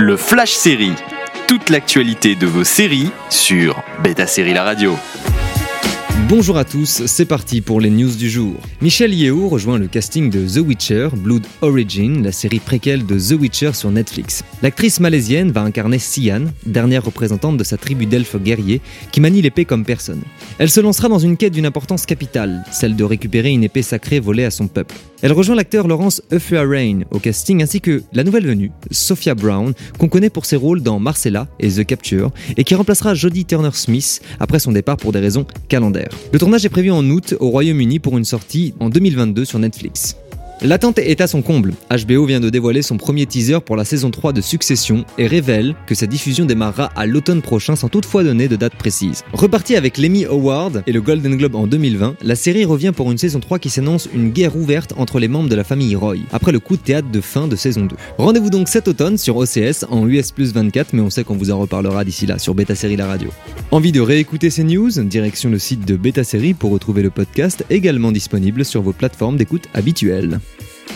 Le Flash Série. Toute l'actualité de vos séries sur Beta Série La Radio. Bonjour à tous, c'est parti pour les news du jour. Michel Yeo rejoint le casting de The Witcher, Blood Origin, la série préquelle de The Witcher sur Netflix. L'actrice malaisienne va incarner Sian, dernière représentante de sa tribu d'elfes guerriers, qui manie l'épée comme personne. Elle se lancera dans une quête d'une importance capitale, celle de récupérer une épée sacrée volée à son peuple. Elle rejoint l'acteur Laurence Rain au casting ainsi que la nouvelle venue, Sophia Brown, qu'on connaît pour ses rôles dans Marcella et The Capture, et qui remplacera Jodie Turner-Smith après son départ pour des raisons calendaires. Le tournage est prévu en août au Royaume-Uni pour une sortie en 2022 sur Netflix. L'attente est à son comble. HBO vient de dévoiler son premier teaser pour la saison 3 de Succession et révèle que sa diffusion démarrera à l'automne prochain sans toutefois donner de date précise. Repartie avec l'Emmy Award et le Golden Globe en 2020, la série revient pour une saison 3 qui s'annonce une guerre ouverte entre les membres de la famille Roy, après le coup de théâtre de fin de saison 2. Rendez-vous donc cet automne sur OCS en US plus 24, mais on sait qu'on vous en reparlera d'ici là sur Beta Série La Radio. Envie de réécouter ces news? Direction le site de Beta Série pour retrouver le podcast également disponible sur vos plateformes d'écoute habituelles